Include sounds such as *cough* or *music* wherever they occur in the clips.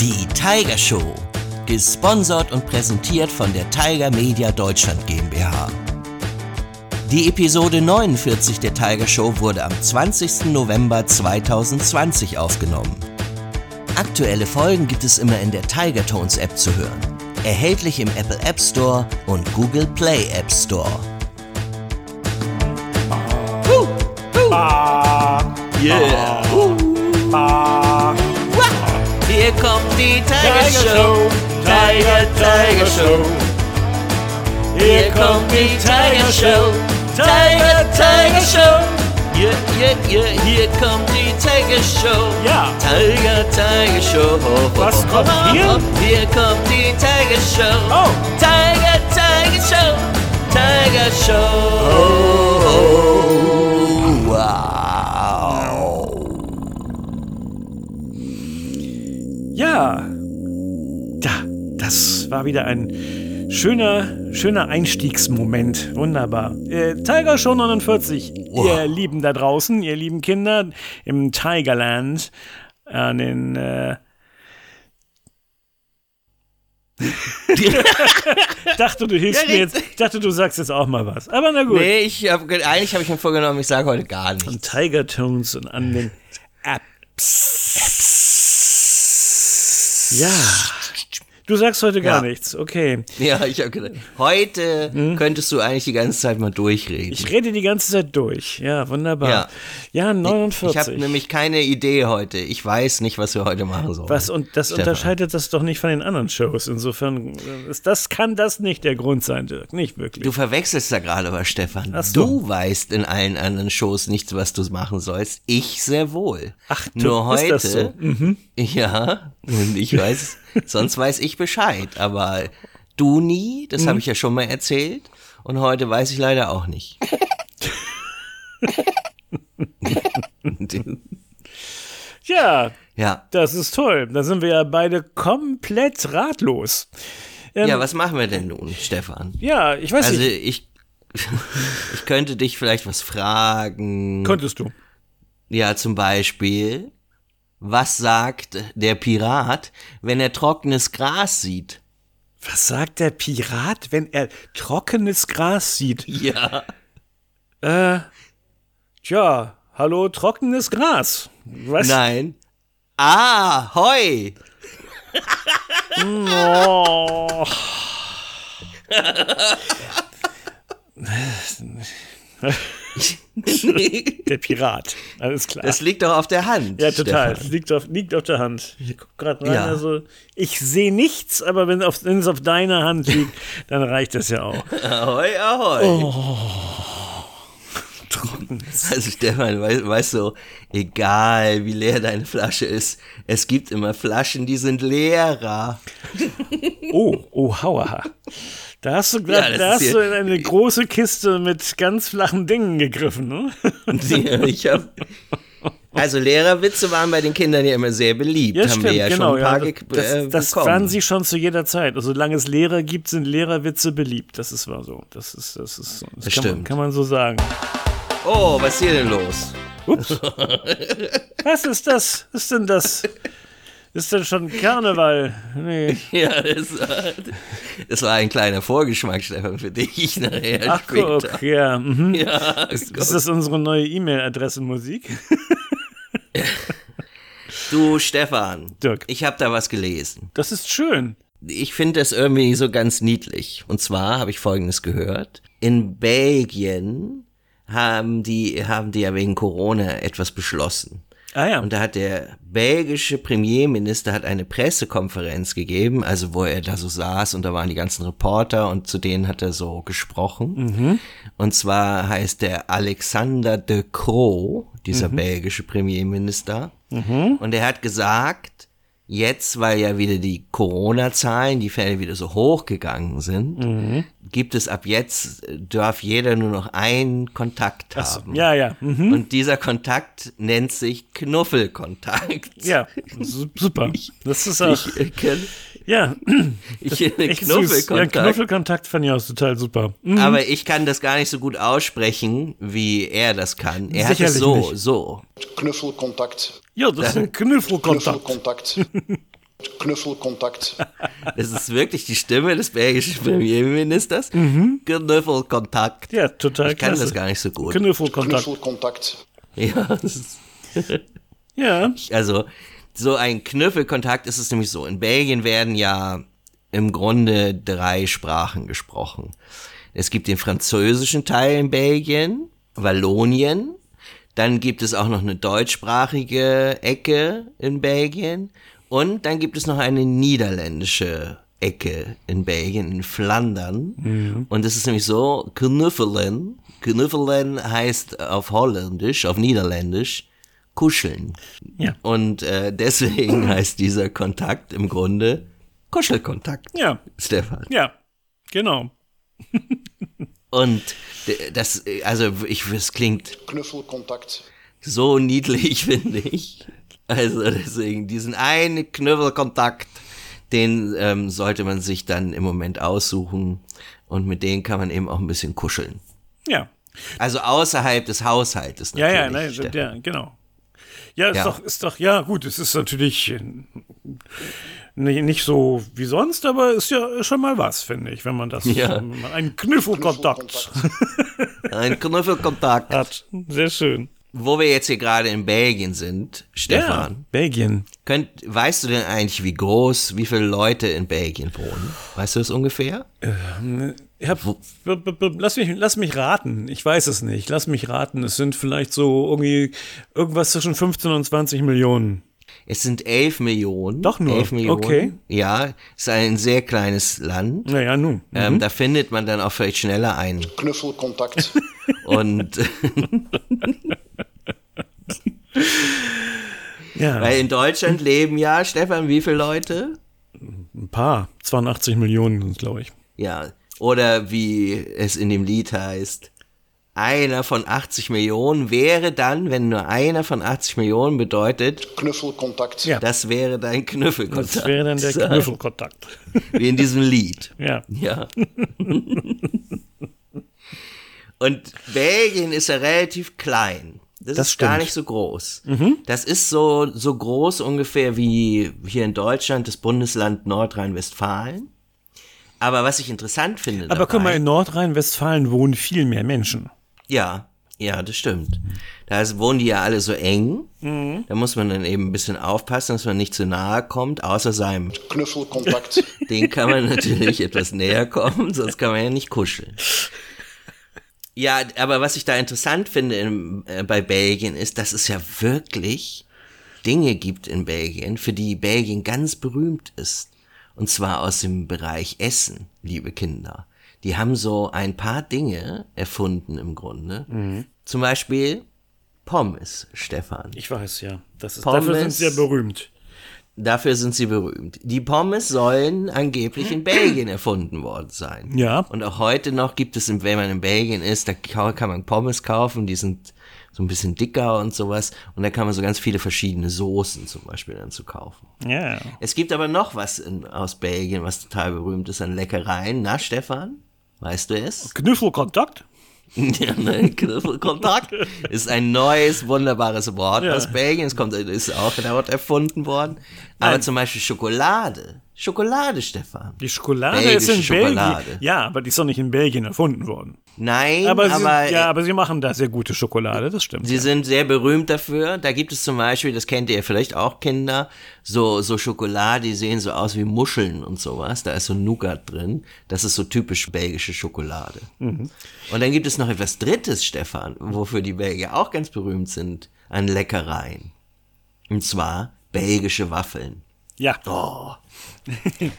Die Tiger Show. Gesponsert und präsentiert von der Tiger Media Deutschland GmbH. Die Episode 49 der Tiger Show wurde am 20. November 2020 aufgenommen. Aktuelle Folgen gibt es immer in der Tiger Tones App zu hören. Erhältlich im Apple App Store und Google Play App Store. Yeah. Hier kommt die Tiger Show, Tiger, Tiger Show. Hier kommt die Tiger Show. Tiger, Tiger Show. Yeah, yeah, yeah, hier kommt die Tiger Show. Ja. Tiger, Tiger Show. Was kommt hier? Hier kommt die Tiger Show. Oh. Tiger, Tiger Show. Tiger Show. Ja. Da, das war wieder ein schöner, schöner Einstiegsmoment. Wunderbar. Äh, Tiger Show 49. Wow. Ihr Lieben da draußen, ihr lieben Kinder im Tigerland an den äh, *laughs* dachte, du hilfst Ja, mir jetzt. Ich dachte, du sagst jetzt auch mal was. Aber na gut. Nee, ich hab, ge- eigentlich habe ich mir vorgenommen, ich sage heute gar An nichts. Tiger Tones und an den Apps. Ja. Du sagst heute gar Ja. nichts. Okay. Ja, ich habe gedacht, heute könntest du eigentlich die ganze Zeit mal durchreden. Hm? Ich rede die ganze Zeit durch. Ja, wunderbar. Ja. Ja, 49. Ich habe nämlich keine Idee heute. Ich weiß nicht, was wir heute machen sollen. was und das Stefan. unterscheidet das doch nicht von den anderen Shows. Insofern äh, ist das kann das nicht der Grund sein, Dirk. Nicht wirklich. Du verwechselst da gerade was, Stefan. Ach so. Du weißt in allen anderen Shows nicht, was du machen sollst. Ich sehr wohl. Ach, du- Nur ist heute. das so? Mhm. Ja, ich weiß, *laughs* sonst weiß ich Bescheid. Aber du nie, das Mhm. habe ich ja schon mal erzählt. Und heute weiß ich leider auch nicht. *laughs* ja, ja. das ist toll. Da sind wir ja beide komplett ratlos. Ähm, Ja, was machen wir denn nun, Stefan? ja, ich weiß Also nicht. ich, *laughs* ich könnte dich vielleicht was fragen. Konntest du? Ja, zum Beispiel, was sagt der Pirat, wenn er trockenes Gras sieht? Was sagt der Pirat, wenn er trockenes Gras sieht? Ja. Äh, tja, hallo, trockenes Gras. Was? Nein. Ah, Heu. Oh. *laughs* *laughs* *laughs* Der Pirat, alles klar. Das liegt doch auf der Hand. ja, total. Stefan. Liegt auf, liegt auf der Hand. Ich guck gerade rein. Ja. Also, ich sehe nichts, aber wenn, es auf deiner Hand liegt, dann reicht das ja auch. Ahoi, ahoi. Oh. Also Stefan, weißt, weißt du, egal wie leer deine Flasche ist, es gibt immer Flaschen, die sind leerer. Oh, oh, hauaha. Da hast du, grad, Ja, da hast du in eine große Kiste mit ganz flachen Dingen gegriffen, ne? *laughs* ich hab, also Lehrerwitze waren bei den Kindern ja immer sehr beliebt. Ja, haben stimmt, wir ja genau. schon ein paar ja, das äh, das waren sie schon zu jeder Zeit. Also, solange es Lehrer gibt, sind Lehrerwitze beliebt. Das ist wahr so. Das ist, das ist, das, Das kann, man, stimmt. kann man so sagen. Oh, was ist hier denn los? Ups. *laughs* Was ist das? Was ist denn das? Ist denn schon Karneval? Nee. *laughs* Ja, das war, das war ein kleiner Vorgeschmack, Stefan, für dich nachher Ach, später. guck, ja. Mhm. Ja, Ist gut. das unsere neue E-Mail-Adresse Musik? *laughs* du, Stefan, Dirk. ich habe da was gelesen. Das ist schön. Ich finde das irgendwie so ganz niedlich. Und zwar habe ich Folgendes gehört. In Belgien haben die, haben die ja wegen Corona etwas beschlossen. Ah ja. Und da hat der belgische Premierminister hat eine Pressekonferenz gegeben, also wo er da so saß und da waren die ganzen Reporter und zu denen hat er so gesprochen. Und zwar heißt der Alexander de Croo, dieser belgische Premierminister. Und er hat gesagt, jetzt, weil ja wieder die Corona-Zahlen, die Fälle wieder so hochgegangen sind, gibt es ab jetzt, darf jeder nur noch einen Kontakt haben. ja, ja. Mhm. Und dieser Kontakt nennt sich Knuffelkontakt. Ja, su- super. Das ist auch. Ich, äh, Ja, *laughs* Ich. Knuffelkontakt. Ja, Knuffelkontakt fand ich auch total super. Mhm. Aber ich kann das gar nicht so gut aussprechen, wie er das kann. Er hat es Sicherlich so, nicht. so. Knuffelcontact. Ja, das ist ein *laughs* Knuffelkontakt. Knuffelcontact. *laughs* Knuffelcontact. Das ist wirklich die Stimme des belgischen Premierministers. Knuffelkontakt. Ja, total Ich kann klasse. das gar nicht so gut. Knuffelkontakt. Knuffelcontact. Ja, das ist, Ja, also so ein Knüffelkontakt ist es nämlich so. In Belgien werden ja im Grunde drei Sprachen gesprochen. Es gibt den französischen Teil in Belgien, Wallonien, dann gibt es auch noch eine deutschsprachige Ecke in Belgien und dann gibt es noch eine niederländische Ecke in Belgien, in Flandern. Und es ist nämlich so, Knuffelen, Knuffelen heißt auf Holländisch, auf Niederländisch, kuscheln. Ja. Und äh, deswegen *laughs* heißt dieser Kontakt im Grunde Kuschelkontakt, ja, Stefan. ja, genau. Und das, also ich, es klingt Knuffelcontact. so niedlich, *laughs* finde ich. Also deswegen, diesen einen Knüffelkontakt, den ähm, sollte man sich dann im Moment aussuchen und mit denen kann man eben auch ein bisschen kuscheln. Ja, Also außerhalb des Haushaltes ja, natürlich. ja, nein, Stefan. ja, genau. Ja, ist Ja. doch, ist doch, ja, gut, es ist natürlich äh, nicht, so wie sonst, aber ist ja schon mal was, finde ich, wenn man das, Ja. einen Knüffelkontakt *laughs* Ein Knüffelkontakt. hat. Sehr schön. Wo wir jetzt hier gerade in Belgien sind, Stefan, Ja, Belgien. Könnt, weißt du denn eigentlich, wie groß, wie viele Leute in Belgien wohnen? Weißt du das ungefähr? Ich hab, b- b- b- lass, mich, lass mich raten. Ich weiß es nicht. Lass mich raten. Es sind vielleicht so irgendwie irgendwas zwischen 15 und 20 Millionen. Es sind 11 Millionen. Doch nur? 11 Millionen. Okay. Ja, ist ein sehr kleines Land. Naja, nun. Ähm, da findet man dann auch vielleicht schneller ein. Knuffelcontact. Und *laughs* *laughs* *laughs* Ja, weil in Deutschland leben ja, Stefan, wie viele Leute? ein paar. 82 Millionen sind glaube ich. Ja. Oder wie es in dem Lied heißt, einer von 80 Millionen wäre dann, wenn nur einer von 80 Millionen bedeutet, Knuffelcontact. Ja. das wäre dein Knüffelkontakt. Das wäre dann der So, *laughs* Knüffelkontakt. Wie in diesem Lied. *laughs* Ja. Ja. Und Belgien ist ja relativ klein. Das, Das ist gar stimmt. nicht so groß. Das ist so, so groß ungefähr wie hier in Deutschland das Bundesland Nordrhein-Westfalen. Aber was ich interessant finde. Aber dabei, guck mal, in Nordrhein-Westfalen wohnen viel mehr Menschen. Ja, ja, das stimmt. Da ist- wohnen die ja alle so eng. Da muss man dann eben ein bisschen aufpassen, dass man nicht zu nahe kommt, außer seinem. Knuffelcontact. *laughs* Den kann man natürlich etwas näher kommen, sonst kann man ja nicht kuscheln. Ja, aber was ich da interessant finde in, äh, bei Belgien ist, dass es ja wirklich Dinge gibt in Belgien, für die Belgien ganz berühmt ist. Und zwar aus dem Bereich Essen, liebe Kinder. Die haben so ein paar Dinge erfunden im Grunde. Zum Beispiel Pommes, Stefan. Ich weiß, ja. Das ist, Pommes. dafür sind sie ja berühmt. Dafür sind sie berühmt. Die Pommes sollen angeblich in Belgien *clears throat* erfunden worden sein. Ja. Und auch heute noch gibt es, wenn man in Belgien ist, da ka- kann man Pommes kaufen, die sind so ein bisschen dicker und sowas. Und da kann man so ganz viele verschiedene Soßen zum Beispiel dann zu kaufen. Ja. Es gibt aber noch was in, aus Belgien, was total berühmt ist an Leckereien. Na, Stefan? Weißt du es? Knüffelkontakt? *laughs* Ja, ne, Kontakt ist ein neues, wunderbares Wort Ja. aus Belgien. Es kommt, ist auch dort erfunden worden. Aber Nein. zum Beispiel Schokolade. Schokolade, Stefan. Die Schokolade Belgische ist in Belgien. Schokolade. Ja, aber die ist doch nicht in Belgien erfunden worden. Nein, Aber, aber, sie, ja, aber sie machen da sehr gute Schokolade, das stimmt. sie ja. sind sehr berühmt dafür. Da gibt es zum Beispiel, das kennt ihr vielleicht auch Kinder, so, so Schokolade, die sehen so aus wie Muscheln und sowas. Da ist so Nougat drin. Das ist so typisch belgische Schokolade. Mhm. Und dann gibt es noch etwas Drittes, Stefan, wofür die Belgier auch ganz berühmt sind an Leckereien. Und zwar belgische Waffeln. Ja. *laughs*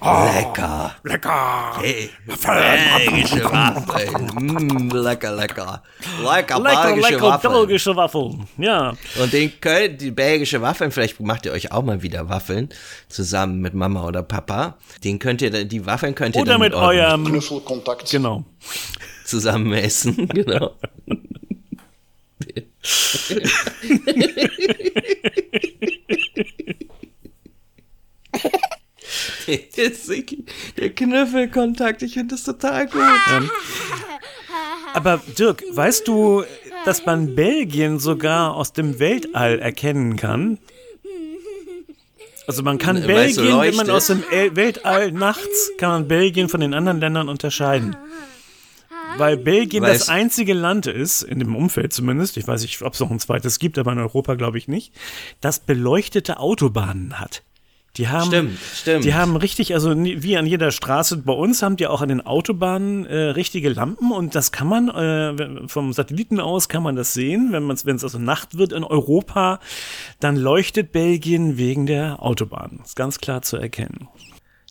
Oh, lecker. Lecker. Hey, belgische Waffeln. Mm, lecker, lecker. Lecker, Lecker, belgische lecker Waffeln. belgische Waffeln. Ja. Und den könnt, die belgische Waffeln, vielleicht macht ihr euch auch mal wieder Waffeln, zusammen mit Mama oder Papa. Den könnt ihr, die Waffeln könnt ihr Oder dann mit eurem eurem. Knuffelcontact. Genau. zusammen essen, *laughs* genau. *laughs* Der Knüffelkontakt, ich finde das total gut. *laughs* Aber Dirk, weißt du, dass man Belgien sogar aus dem Weltall erkennen kann? Also man kann Belgien, so wenn man aus dem El Weltall nachts, kann man Belgien von den anderen Ländern unterscheiden. Weil Belgien Weil das einzige Land ist, in dem Umfeld zumindest, ich weiß nicht, ob es noch ein zweites gibt, aber in Europa glaube ich nicht, das beleuchtete Autobahnen hat. Die haben, Stimmt, stimmt. Die haben richtig, also wie an jeder Straße bei uns, haben die auch an den Autobahnen äh, richtige Lampen und das kann man äh, vom Satelliten aus kann man das sehen, wenn man wenn es also Nacht wird in Europa, dann leuchtet Belgien wegen der Autobahn. Ist ganz klar zu erkennen.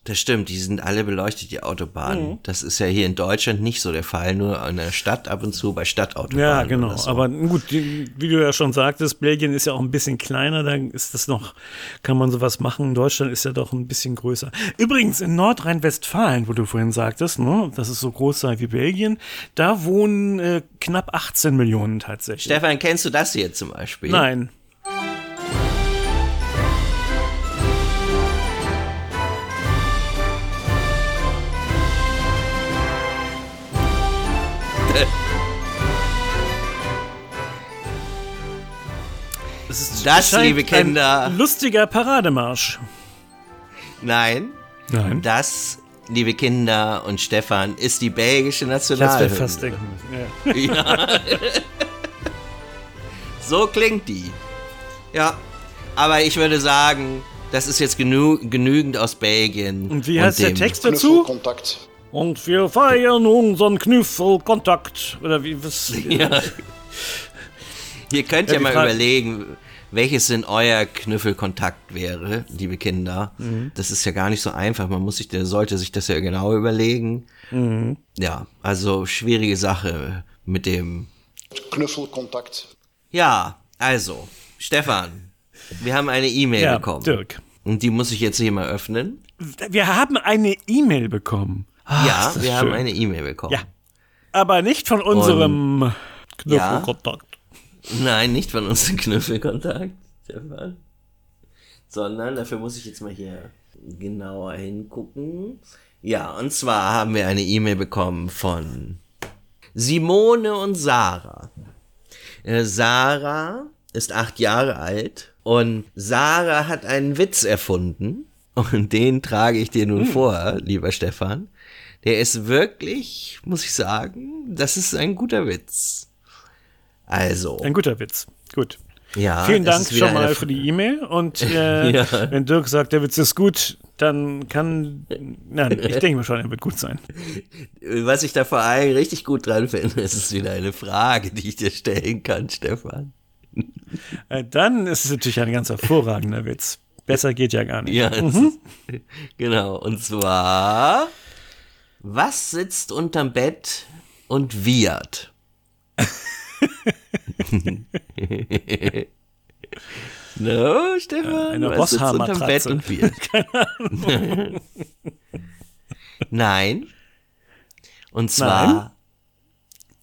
Das stimmt, die sind alle beleuchtet, die Autobahnen. Mhm. Das ist ja hier in Deutschland nicht so der Fall, nur in der Stadt ab und zu bei Stadtautobahnen. Ja, genau. so. Aber gut, die, wie du ja schon sagtest, Belgien ist ja auch ein bisschen kleiner, da ist das noch, kann man sowas machen. Deutschland ist ja doch ein bisschen größer. Übrigens, in Nordrhein-Westfalen, wo du vorhin sagtest, ne, dass es so groß sei wie Belgien, da wohnen äh, knapp 18 Millionen tatsächlich. Stefan, kennst du das hier zum Beispiel? Nein. Das, ist, Das, liebe Kinder. Ein lustiger Parademarsch. Nein. Nein. Das, liebe Kinder und Stefan, ist die belgische Das wäre Nationalhymne. fast denken. müssen, *laughs* Ja. So klingt die. Ja. Aber ich würde sagen, das ist jetzt genü genügend aus Belgien. Und wie heißt der dem- Text dazu? Knuffelkontakt. Und wir feiern unseren Knüffelkontakt. Oder wie, was? *laughs* Ja. Ihr könnt Ja, ja, mal Frage- überlegen, welches denn euer Knüffelkontakt wäre, liebe Kinder. Mhm. Das ist ja gar nicht so einfach. Man muss sich, der sollte sich das ja genau überlegen. Mhm. Ja, also schwierige Sache mit dem. Knuffelkontakt. Ja, also, Stefan, wir haben eine E-Mail Ja, bekommen. Dirk. Und die muss ich jetzt hier mal öffnen. Wir haben eine E-Mail bekommen. Ah, ja, wir haben schön. eine E-Mail bekommen. Ja. Aber nicht von unserem Knüffelkontakt. Nein, nicht von unserem *laughs* Knüffelkontakt, Stefan. Sondern dafür muss ich jetzt mal hier genauer hingucken. Ja, und zwar haben wir eine E-Mail bekommen von Simone und Sarah. Äh, Sarah ist acht Jahre alt und Sarah hat einen Witz erfunden und den trage ich dir nun vor, lieber Stefan. Der ist wirklich, muss ich sagen, das ist ein guter Witz. Also, Ein guter Witz. Gut. ja, Vielen Dank schon mal für die E-Mail. Und äh, *laughs* Ja. wenn Dirk sagt, der Witz ist gut, dann kann. Nein, ich *laughs* denke mir schon, er wird gut sein. Was ich da vor allem richtig gut dran finde, ist es wieder eine Frage, die ich dir stellen kann, Stefan. *laughs* Äh, dann ist es natürlich ein ganz hervorragender Witz. Besser geht ja gar nicht. Ja, ist, genau. Und zwar, was sitzt unterm Bett und wiehert? *laughs* no, Stefan? Eine was sitzt unterm. Bett und wiehert? *laughs* Nein. Und zwar Nein?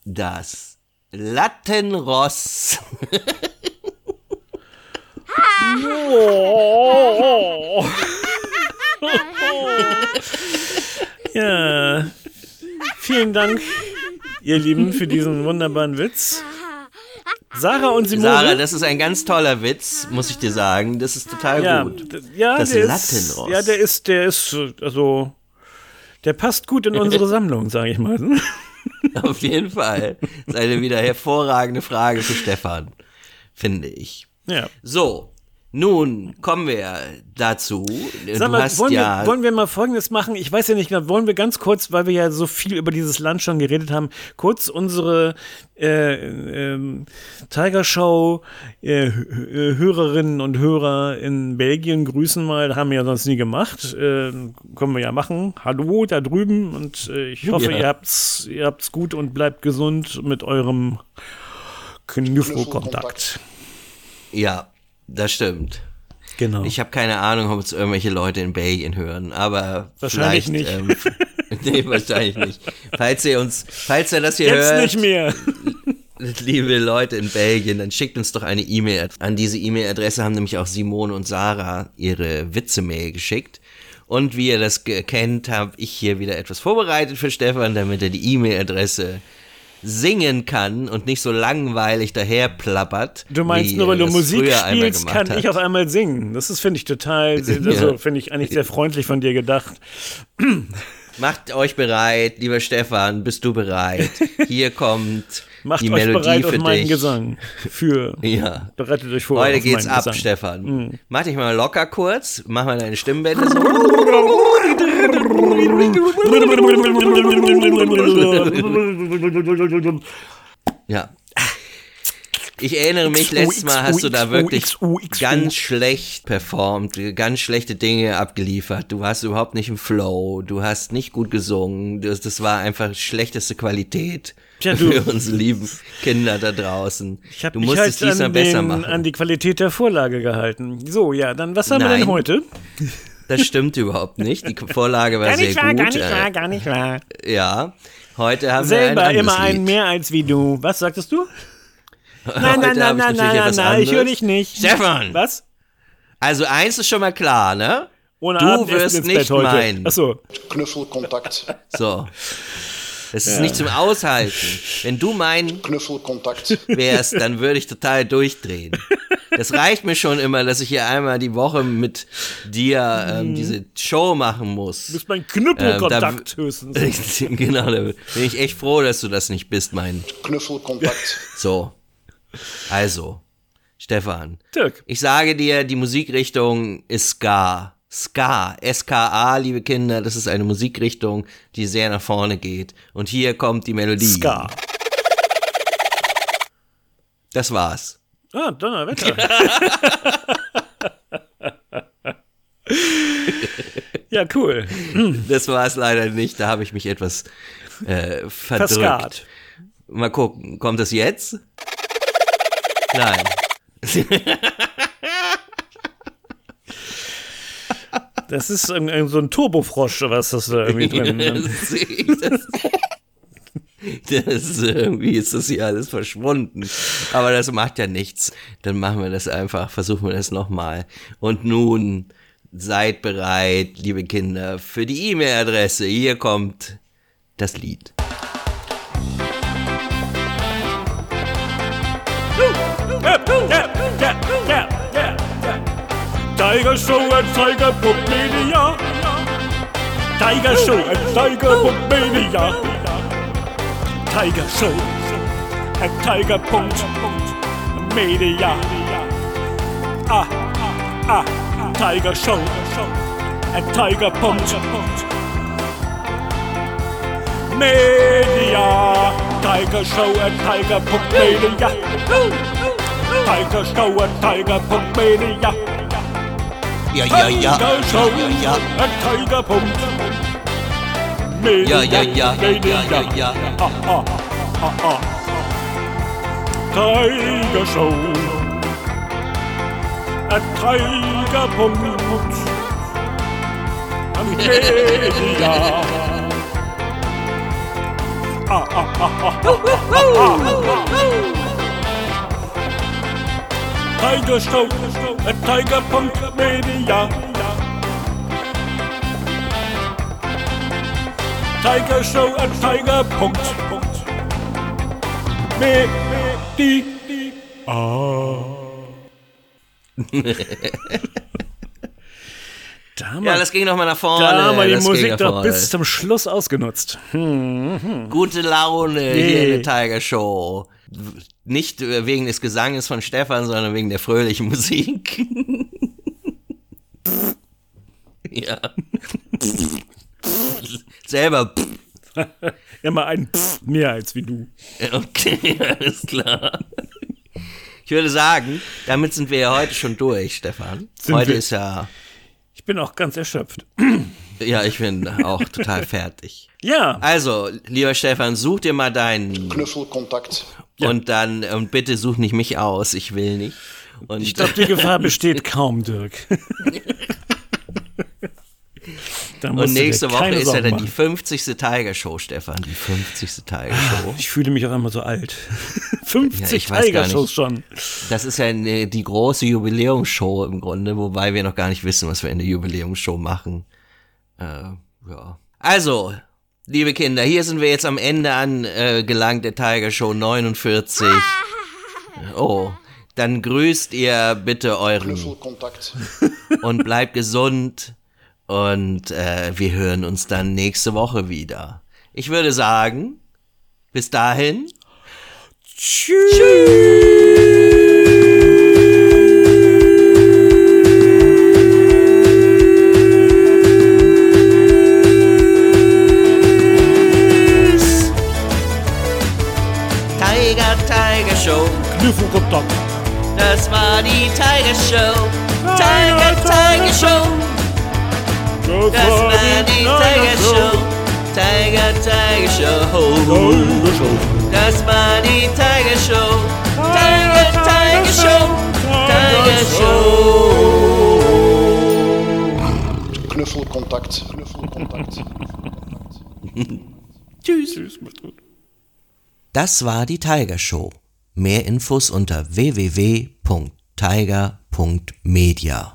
das Lattenross. *laughs* Ja. Vielen Dank, ihr Lieben, für diesen wunderbaren Witz. Sarah und Simone. Sarah, das ist ein ganz toller Witz, muss ich dir sagen. Das ist total ja, gut. ja, Das der ist, Lattenross. ja, der ist, der ist, also, der passt gut in unsere Sammlung, sage ich mal. *laughs* Auf jeden Fall. Das ist eine wieder hervorragende Frage für Stefan, finde ich. Ja. So, nun kommen wir dazu. Sag mal, wollen, ja. wir, wollen wir mal Folgendes machen? Ich weiß ja nicht genau, wollen wir ganz kurz, weil wir ja so viel über dieses Land schon geredet haben, kurz unsere äh, ähm, Tiger Show äh, äh, Hörerinnen und Hörer in Belgien grüßen mal. Haben wir ja sonst nie gemacht. Äh, können wir ja machen. Hallo da drüben und äh, ich hoffe, Ja. ihr habt's, ihr habt's gut und bleibt gesund mit eurem Knüffelkontakt. ja, das stimmt. Genau. Ich habe keine Ahnung, ob es irgendwelche Leute in Belgien hören, aber Wahrscheinlich vielleicht, nicht. Ähm, *laughs* nee, wahrscheinlich nicht. Falls ihr uns, falls ihr das hier Jetzt hört, nicht mehr. *laughs* liebe Leute in Belgien, dann schickt uns doch eine E-Mail. An diese E-Mail-Adresse haben nämlich auch Simone und Sarah ihre Witze-Mail geschickt. Und wie ihr das kennt, habe ich hier wieder etwas vorbereitet für Stefan, damit er die E-Mail-Adresse singen kann und nicht so langweilig daher plappert. Du meinst nur, weil du Musik spielst, kann ich hat. auf einmal singen. Das ist, finde ich, total, *laughs* also finde ich eigentlich sehr freundlich von dir gedacht. Macht euch bereit, lieber Stefan, bist du bereit? Hier *laughs* kommt Macht die euch Melodie bereit für auf meinen dich. Gesang. Für. Ja. Bereitet euch vor. Heute geht's ab, Gesang. Mhm. Stefan. Mach dich mal locker kurz, mach mal deine Stimmbänder so. *laughs* Ja. Ich erinnere mich, letztes Mal hast du da wirklich ganz schlecht performt, ganz schlechte Dinge abgeliefert. Du warst überhaupt nicht im Flow, du hast nicht gut gesungen, das, das war einfach schlechteste Qualität Tja, du. für unsere lieben Kinder da draußen. Ich habe du mich musst halt es diesmal an, besser den, machen. an die Qualität der Vorlage gehalten. So, ja, dann was haben wir denn Nein. heute? Das stimmt überhaupt nicht. Die Vorlage war sehr gut. äh, gar nicht wahr. Ja. Heute haben Selber wir ein immer einen mehr als wie du. Was sagtest du? Nein, nein, nein, nein, nein, nein, nein, ich höre dich nicht. Stefan! Was? Also eins ist schon mal klar, ne? Ohne Du Abendessen wirst nicht heute. meinen. Achso, Knuffelcontact. So. Das ist nicht zum Aushalten. Wenn du mein Knuffelcontact. wärst, dann würde ich total durchdrehen. Das reicht mir schon immer, dass ich hier einmal die Woche mit dir ähm, diese Show machen muss. du bist mein Knüppelkontakt Ähm, höchstens. *laughs* genau, da bin ich echt froh, dass du das nicht bist, mein. Knuffelcontact. So. Also, Stefan. Dirk. Ich sage dir, die Musikrichtung ist Ska. Ska, S-K-A, liebe Kinder, das ist eine Musikrichtung, die sehr nach vorne geht. Und hier kommt die Melodie. Ska. Das war's. Ah, Donnerwetter. *laughs* ja, cool. Das war's leider nicht, da habe ich mich etwas äh, verdrückt. Verskat. Mal gucken, kommt das jetzt? Nein. Das ist so ein Turbofrosch, was das da irgendwie drin *laughs* das, das *laughs* irgendwie ist das hier alles verschwunden. Aber das macht ja nichts. Dann machen wir das einfach, versuchen wir das nochmal. Und nun seid bereit, liebe Kinder, für die E-Mail-Adresse. Hier kommt das Lied. Ja, ja, ja, ja, ja. Tiger Show at Tiger Book Media. Tiger Show at Tiger Book Media. Tiger Show at Tiger Punkt Media. Ah, ah, Tiger Show at Tiger Punkt Media. Tiger Show at Tiger Punkt Media. Tiger Show at Tiger Punkt Media. Ja, ja, ja. Tiger Show ja, ja. at Tiger Punkt Ja, ja, ja, ja, ja, ja, ja. Ah, ah, ah, ah. Tiger Show at Tiger Punkt Media. Ah, ah, ah, ah, ah, ah, ah. Tiger Show at Tiger Punkt Media. Tiger Show at Tiger Punkt Media. *laughs* Da Ja, das ging nochmal nach vorne. da haben wir die Musik doch bis zum Schluss ausgenutzt. Gute Laune hier in der Tiger Show. Nicht wegen des Gesanges von Stefan, sondern wegen der fröhlichen Musik. ja. Selber. Immer ein mehr als wie du. Okay, alles klar. Ich würde sagen, damit sind wir ja heute schon durch, Stefan. Sind heute wir? ist ja, Ich bin auch ganz erschöpft. ja, ich bin auch total fertig. Ja, Also, lieber Stefan, such dir mal deinen Knuffelcontact. und dann und bitte such nicht mich aus, ich will nicht. Und ich glaube, die Gefahr besteht kaum, Dirk. *laughs* Und nächste Woche ist ja dann die machen. 50. Tiger Show, Stefan. Die 50. Tiger Show. Ich fühle mich auch immer so alt. *laughs* 50 Ja, Tiger-Shows nicht. schon. Das ist ja eine, die große Jubiläumsshow im Grunde, wobei wir noch gar nicht wissen, was wir in der Jubiläumsshow machen. Äh, ja. Also, liebe Kinder, hier sind wir jetzt am Ende angelangt, äh, der Tiger Show 49. *laughs* Oh, dann grüßt ihr bitte euren *laughs* und bleibt gesund und äh, wir hören uns dann nächste Woche wieder. Ich würde sagen, bis dahin. Tschüss. Show. Knüffelkontakt. Das war die Tiger Show. Tiger, Tiger Show. Das war die Tiger Show. Tiger, Tiger Show. Das war die Tiger Show. Tiger, Tiger Show. Tiger Show. Knuffelkontakt. Knuffelkontakt. Tschüss. Tschüss. Das war die Tiger Show. Mehr Infos unter www.tiger.media.